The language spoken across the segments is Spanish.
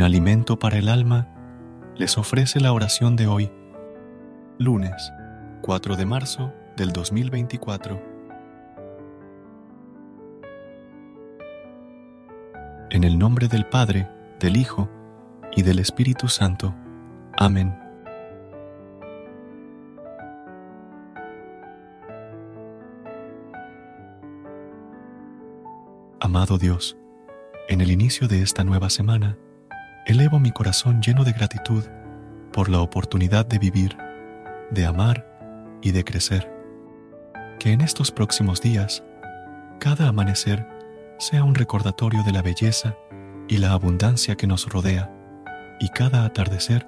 Un alimento para el alma les ofrece la oración de hoy, lunes 4 de marzo del 2024. En el nombre del Padre, del Hijo y del Espíritu Santo. Amén. Amado Dios, en el inicio de esta nueva semana, elevo mi corazón lleno de gratitud por la oportunidad de vivir, de amar y de crecer. Que en estos próximos días, cada amanecer sea un recordatorio de la belleza y la abundancia que nos rodea, y cada atardecer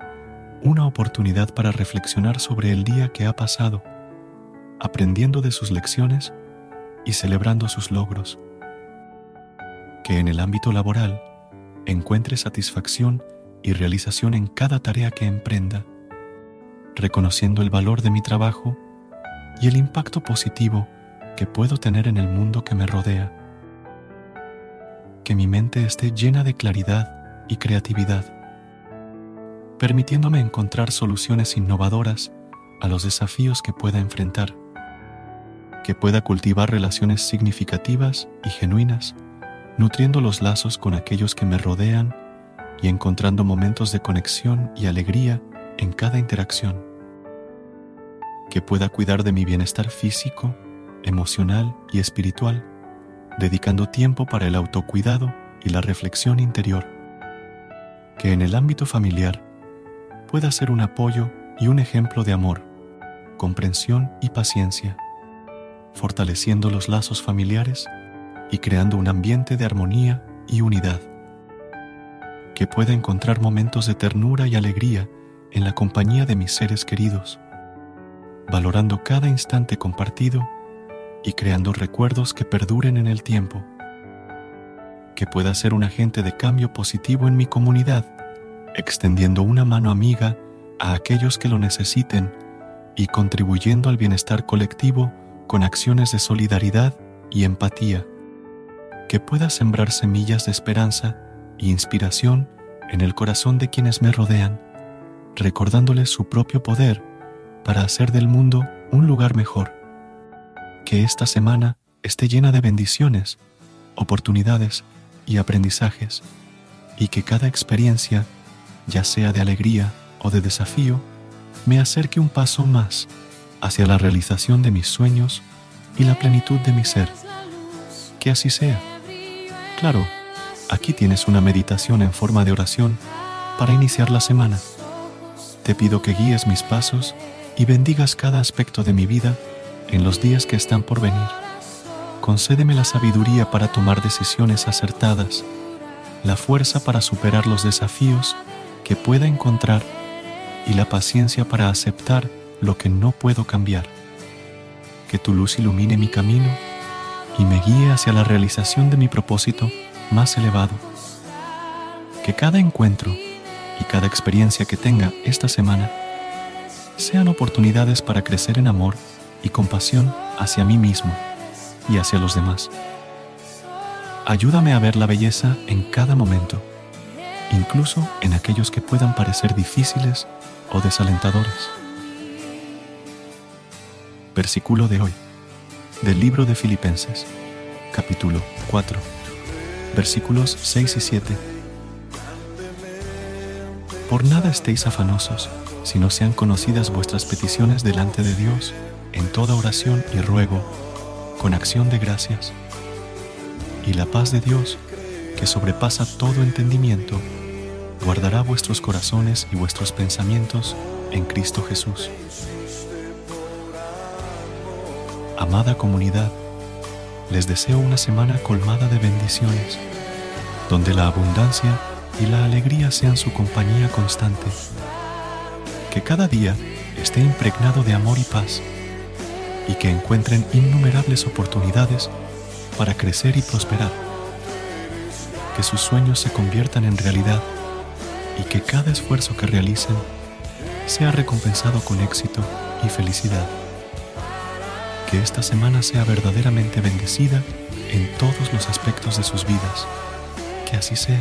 una oportunidad para reflexionar sobre el día que ha pasado, aprendiendo de sus lecciones y celebrando sus logros. Que en el ámbito laboral, encuentre satisfacción y realización en cada tarea que emprenda, reconociendo el valor de mi trabajo y el impacto positivo que puedo tener en el mundo que me rodea. Que mi mente esté llena de claridad y creatividad, permitiéndome encontrar soluciones innovadoras a los desafíos que pueda enfrentar. Que pueda cultivar relaciones significativas y genuinas nutriendo los lazos con aquellos que me rodean y encontrando momentos de conexión y alegría en cada interacción. Que pueda cuidar de mi bienestar físico, emocional y espiritual, dedicando tiempo para el autocuidado y la reflexión interior. Que en el ámbito familiar pueda ser un apoyo y un ejemplo de amor, comprensión y paciencia, fortaleciendo los lazos familiares y creando un ambiente de armonía y unidad, que pueda encontrar momentos de ternura y alegría en la compañía de mis seres queridos, valorando cada instante compartido y creando recuerdos que perduren en el tiempo, que pueda ser un agente de cambio positivo en mi comunidad, extendiendo una mano amiga a aquellos que lo necesiten y contribuyendo al bienestar colectivo con acciones de solidaridad y empatía que pueda sembrar semillas de esperanza e inspiración en el corazón de quienes me rodean, recordándoles su propio poder para hacer del mundo un lugar mejor. Que esta semana esté llena de bendiciones, oportunidades y aprendizajes, y que cada experiencia, ya sea de alegría o de desafío, me acerque un paso más hacia la realización de mis sueños y la plenitud de mi ser. Que así sea. Claro, aquí tienes una meditación en forma de oración para iniciar la semana. Te pido que guíes mis pasos y bendigas cada aspecto de mi vida en los días que están por venir. concédeme la sabiduría para tomar decisiones acertadas, la fuerza para superar los desafíos que pueda encontrar y la paciencia para aceptar lo que no puedo cambiar. Que tu luz ilumine mi camino y me guíe hacia la realización de mi propósito más elevado. Que cada encuentro y cada experiencia que tenga esta semana sean oportunidades para crecer en amor y compasión hacia mí mismo y hacia los demás. Ayúdame a ver la belleza en cada momento, incluso en aquellos que puedan parecer difíciles o desalentadores. Versículo de hoy, del libro de Filipenses, capítulo 4, versículos 6 y 7. Por nada estéis afanosos, si no sean conocidas vuestras peticiones delante de Dios en toda oración y ruego, con acción de gracias. Y la paz de Dios, que sobrepasa todo entendimiento, guardará vuestros corazones y vuestros pensamientos en Cristo Jesús. Amada comunidad, les deseo una semana colmada de bendiciones, donde la abundancia y la alegría sean su compañía constante. Que cada día esté impregnado de amor y paz y que encuentren innumerables oportunidades para crecer y prosperar. Que sus sueños se conviertan en realidad y que cada esfuerzo que realicen sea recompensado con éxito y felicidad. Que esta semana sea verdaderamente bendecida en todos los aspectos de sus vidas. Que así sea.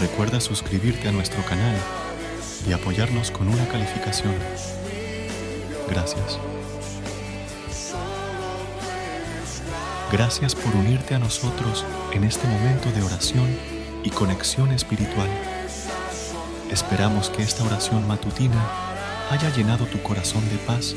Recuerda suscribirte a nuestro canal y apoyarnos con una calificación. Gracias. Gracias por unirte a nosotros en este momento de oración y conexión espiritual. Esperamos que esta oración matutina haya llenado tu corazón de paz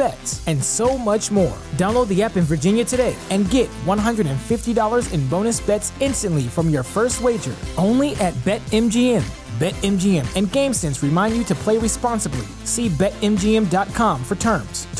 bets, and so much more. Download the app in Virginia today and get $150 in bonus bets instantly from your first wager only at BetMGM. BetMGM and GameSense remind you to play responsibly. See BetMGM.com for terms.